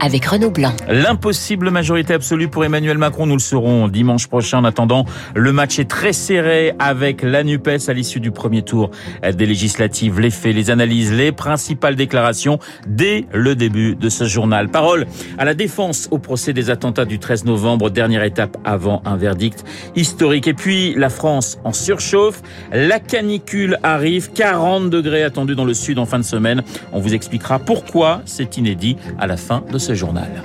avec Renaud Blanc. L'impossible majorité absolue pour Emmanuel Macron, nous le saurons dimanche prochain. En attendant, le match est très serré avec la NUPES à l'issue du premier tour des législatives. Les faits, les analyses, les principales déclarations dès le début de ce journal. Parole à la défense au procès des attentats du 13 novembre, dernière étape avant un verdict historique. Et puis, la France en surchauffe. La canicule arrive, 40 degrés attendus dans le sud en fin de semaine. On vous expliquera pourquoi c'est inédit à la fin de ce journal.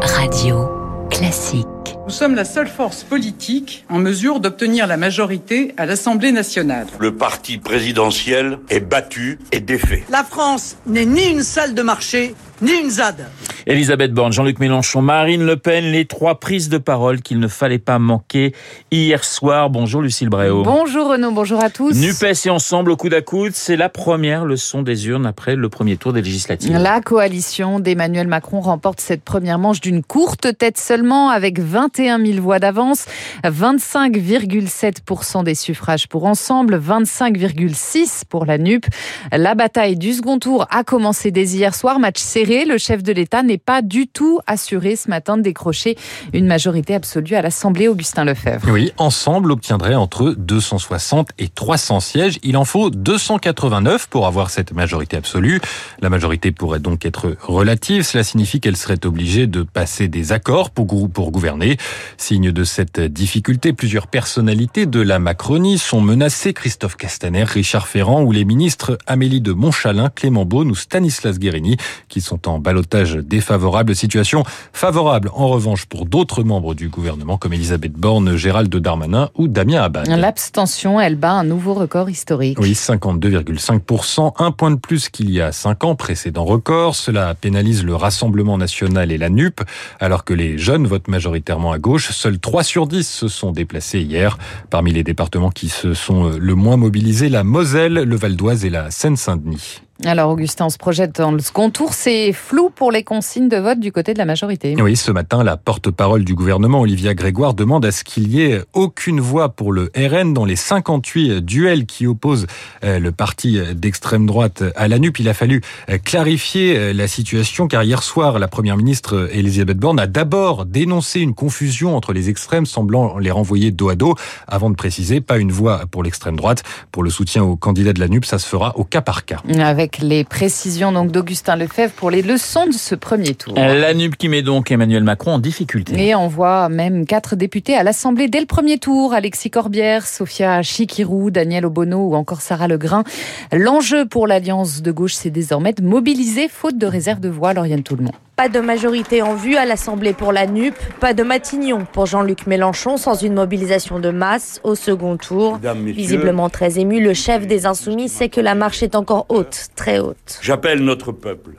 Radio Classique. Nous sommes la seule force politique en mesure d'obtenir la majorité à l'Assemblée nationale. Le parti présidentiel est battu et défait. La France n'est ni une salle de marché, ni une ZAD. Elisabeth Borne, Jean-Luc Mélenchon, Marine Le Pen, les trois prises de parole qu'il ne fallait pas manquer hier soir. Bonjour Lucille Bréau. Bonjour Renaud, bonjour à tous. NUPES et ensemble au coude à coude, c'est la première leçon des urnes après le premier tour des législatives. La coalition d'Emmanuel Macron remporte cette première manche d'une courte tête seulement avec 21 000 voix d'avance, 25,7% des suffrages pour ensemble, 25,6% pour la NUP. La bataille du second tour a commencé dès hier soir, match serré. Le chef de l'État n'est pas du tout assuré ce matin de décrocher une majorité absolue à l'Assemblée, Augustin Lefebvre. Oui, ensemble obtiendrait entre 260 et 300 sièges. Il en faut 289 pour avoir cette majorité absolue. La majorité pourrait donc être relative. Cela signifie qu'elle serait obligée de passer des accords pour, pour gouverner. Signe de cette difficulté, plusieurs personnalités de la Macronie sont menacées. Christophe Castaner, Richard Ferrand ou les ministres Amélie de Montchalin, Clément Beaune ou Stanislas Guérini qui sont en balotage défavorable. Situation favorable en revanche pour d'autres membres du gouvernement comme Elisabeth Borne, Gérald Darmanin ou Damien Abad. L'abstention, elle bat un nouveau record historique. Oui, 52,5%, un point de plus qu'il y a cinq ans, précédent record. Cela pénalise le Rassemblement national et la NUP, alors que les jeunes votent majoritairement à gauche. Seuls 3 sur 10 se sont déplacés hier. Parmi les départements qui se sont le moins mobilisés, la Moselle, le Val d'Oise et la Seine-Saint-Denis. Alors Augustin, on se projette dans le second tour. C'est flou pour les consignes de vote du côté de la majorité. Oui, ce matin, la porte-parole du gouvernement, Olivia Grégoire, demande à ce qu'il y ait aucune voix pour le RN dans les 58 duels qui opposent euh, le parti d'extrême droite à la NUP. Il a fallu euh, clarifier euh, la situation car hier soir, la première ministre Elisabeth Borne a d'abord dénoncé une confusion entre les extrêmes semblant les renvoyer dos à dos avant de préciser pas une voix pour l'extrême droite. Pour le soutien au candidat de la NUP, ça se fera au cas par cas. Avec avec les précisions donc d'Augustin Lefebvre pour les leçons de ce premier tour. La NUP qui met donc Emmanuel Macron en difficulté. Et on voit même quatre députés à l'Assemblée dès le premier tour. Alexis Corbière, Sophia Chikirou, Daniel Obono ou encore Sarah Legrain. L'enjeu pour l'Alliance de gauche, c'est désormais de mobiliser faute de réserve de voix. Lauriane Tout le monde. Pas de majorité en vue à l'Assemblée pour la NUP, pas de Matignon pour Jean-Luc Mélenchon sans une mobilisation de masse au second tour. Visiblement très ému, le chef des Insoumis sait que la marche est encore haute, très haute. J'appelle notre peuple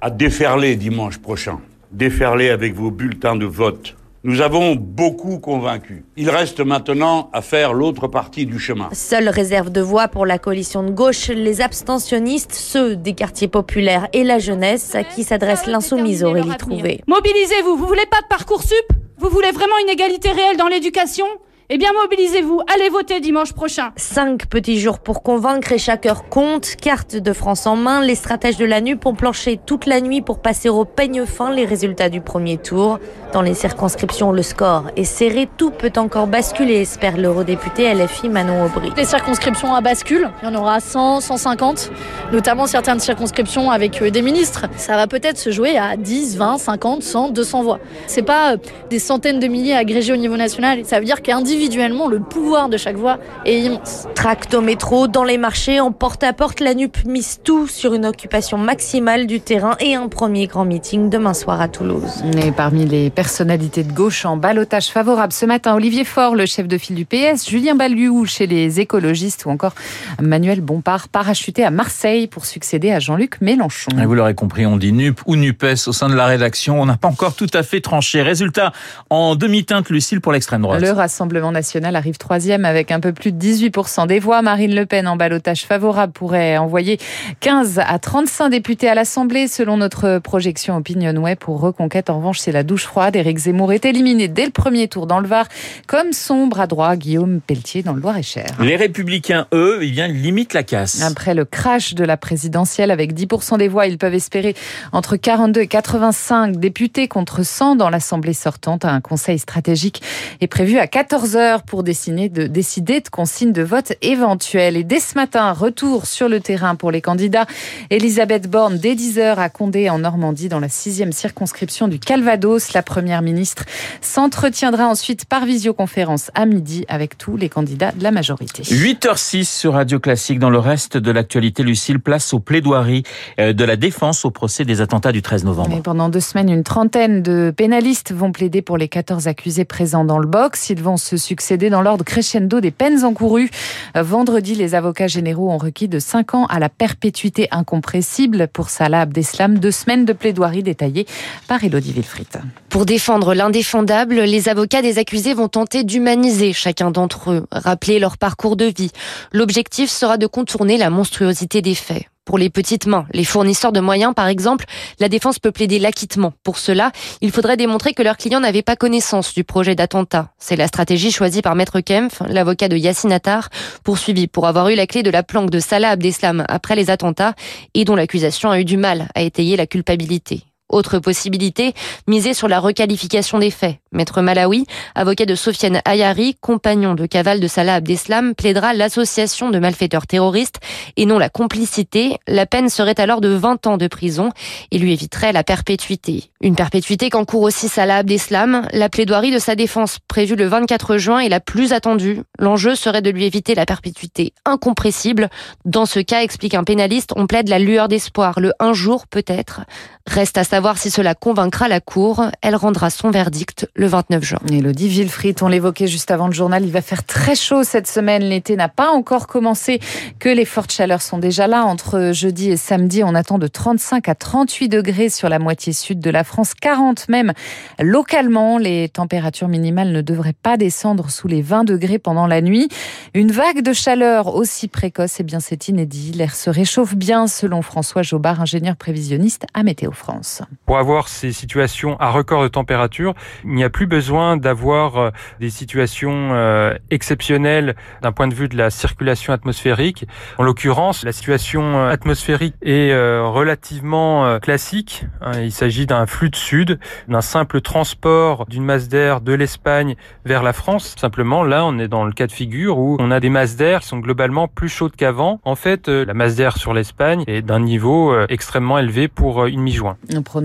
à déferler dimanche prochain, déferler avec vos bulletins de vote nous avons beaucoup convaincu. Il reste maintenant à faire l'autre partie du chemin. Seule réserve de voix pour la coalition de gauche, les abstentionnistes, ceux des quartiers populaires et la jeunesse à qui s'adresse l'insoumise Aurélie Trouvé. Mobilisez-vous, vous voulez pas de parcours sup? Vous voulez vraiment une égalité réelle dans l'éducation? Eh bien, mobilisez-vous, allez voter dimanche prochain. Cinq petits jours pour convaincre et chaque heure compte. Carte de France en main, les stratèges de la NUP ont planché toute la nuit pour passer au peigne fin les résultats du premier tour. Dans les circonscriptions, le score est serré, tout peut encore basculer, espère l'eurodéputé LFI Manon Aubry. Les circonscriptions à bascule, il y en aura 100, 150, notamment certaines circonscriptions avec euh, des ministres. Ça va peut-être se jouer à 10, 20, 50, 100, 200 voix. C'est pas euh, des centaines de milliers agrégés au niveau national, ça veut dire qu'un individuellement, le pouvoir de chaque voix est immense. Tract au métro, dans les marchés, en porte-à-porte, la NUP mise tout sur une occupation maximale du terrain et un premier grand meeting demain soir à Toulouse. Et parmi les personnalités de gauche en balotage favorable ce matin, Olivier Faure, le chef de file du PS, Julien Baliou chez les écologistes ou encore Manuel Bompard, parachuté à Marseille pour succéder à Jean-Luc Mélenchon. Et vous l'aurez compris, on dit NUP ou NUPES au sein de la rédaction. On n'a pas encore tout à fait tranché. Résultat, en demi-teinte, Lucille, pour l'extrême droite. Le Rassemblement Rassemblement national arrive troisième avec un peu plus de 18% des voix. Marine Le Pen en balotage favorable pourrait envoyer 15 à 35 députés à l'Assemblée selon notre projection Opinionway pour Reconquête. En revanche, c'est la douche froide. Éric Zemmour est éliminé dès le premier tour dans le Var, comme son bras droit Guillaume Pelletier dans le Loir-et-Cher. Les Républicains, eux, eh bien, limitent la casse. Après le crash de la présidentielle avec 10% des voix, ils peuvent espérer entre 42 et 85 députés contre 100 dans l'Assemblée sortante. Un conseil stratégique est prévu à 14 heures pour décider de, décider de consignes de vote éventuelles. Et dès ce matin, retour sur le terrain pour les candidats. Elisabeth Borne, dès 10 heures à Condé en Normandie, dans la sixième circonscription du Calvados. La première ministre s'entretiendra ensuite par visioconférence à midi avec tous les candidats de la majorité. 8h06 sur Radio Classique. Dans le reste de l'actualité, Lucille, place aux plaidoiries euh, de la défense au procès des attentats du 13 novembre. pendant deux semaines, une trentaine de pénalistes vont plaider pour les 14 accusés présents dans le box. Ils vont se succéder dans l'ordre crescendo des peines encourues. Vendredi, les avocats généraux ont requis de 5 ans à la perpétuité incompressible pour Salah Abdeslam. Deux semaines de plaidoirie détaillées par Elodie Wilfried. Pour défendre l'indéfendable, les avocats des accusés vont tenter d'humaniser chacun d'entre eux, rappeler leur parcours de vie. L'objectif sera de contourner la monstruosité des faits. Pour les petites mains, les fournisseurs de moyens par exemple, la défense peut plaider l'acquittement. Pour cela, il faudrait démontrer que leurs clients n'avaient pas connaissance du projet d'attentat. C'est la stratégie choisie par Maître Kempf, l'avocat de Yassine Attar, poursuivi pour avoir eu la clé de la planque de Salah Abdeslam après les attentats et dont l'accusation a eu du mal à étayer la culpabilité. Autre possibilité, miser sur la requalification des faits. Maître Malawi, avocat de Sofiane Ayari, compagnon de cavale de Salah Abdeslam, plaidera l'association de malfaiteurs terroristes et non la complicité. La peine serait alors de 20 ans de prison et lui éviterait la perpétuité. Une perpétuité qu'encourt aussi Salah Abdeslam. La plaidoirie de sa défense prévue le 24 juin est la plus attendue. L'enjeu serait de lui éviter la perpétuité incompressible. Dans ce cas, explique un pénaliste, on plaide la lueur d'espoir, le un jour peut-être. Reste à savoir si cela convaincra la Cour. Elle rendra son verdict le 29 juin. Elodie Villefrit, on l'évoquait juste avant le journal, il va faire très chaud cette semaine. L'été n'a pas encore commencé, que les fortes chaleurs sont déjà là. Entre jeudi et samedi, on attend de 35 à 38 degrés sur la moitié sud de la France, 40 même localement. Les températures minimales ne devraient pas descendre sous les 20 degrés pendant la nuit. Une vague de chaleur aussi précoce, eh bien c'est inédit. L'air se réchauffe bien selon François Jobard, ingénieur prévisionniste à Météo France. Pour avoir ces situations à record de température, il n'y a plus besoin d'avoir euh, des situations euh, exceptionnelles d'un point de vue de la circulation atmosphérique. En l'occurrence, la situation euh, atmosphérique est relativement classique. Hein. Il s'agit d'un flux de sud, d'un simple transport d'une masse d'air de l'Espagne vers la France. Simplement, là, on est dans le cas de figure où on a des masses d'air qui sont globalement plus chaudes qu'avant. En fait, la masse d'air sur l'Espagne est d'un niveau extrêmement élevé pour une mi-juin.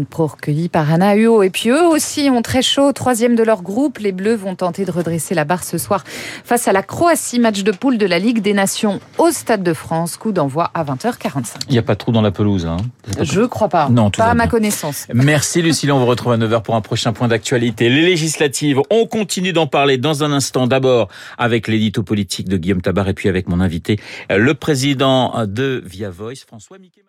Pro recueilli par Anna Huot. Et puis eux aussi ont très chaud. Troisième de leur groupe, les Bleus vont tenter de redresser la barre ce soir face à la Croatie. Match de poule de la Ligue des Nations au Stade de France. Coup d'envoi à 20h45. Il n'y a pas de trou dans la pelouse. Hein Je crois pas. Non, pas à ma connaissance. Merci Lucille. On vous retrouve à 9h pour un prochain point d'actualité. Les législatives, on continue d'en parler dans un instant. D'abord avec l'édito politique de Guillaume Tabar et puis avec mon invité, le président de Via Voice, François Miquet.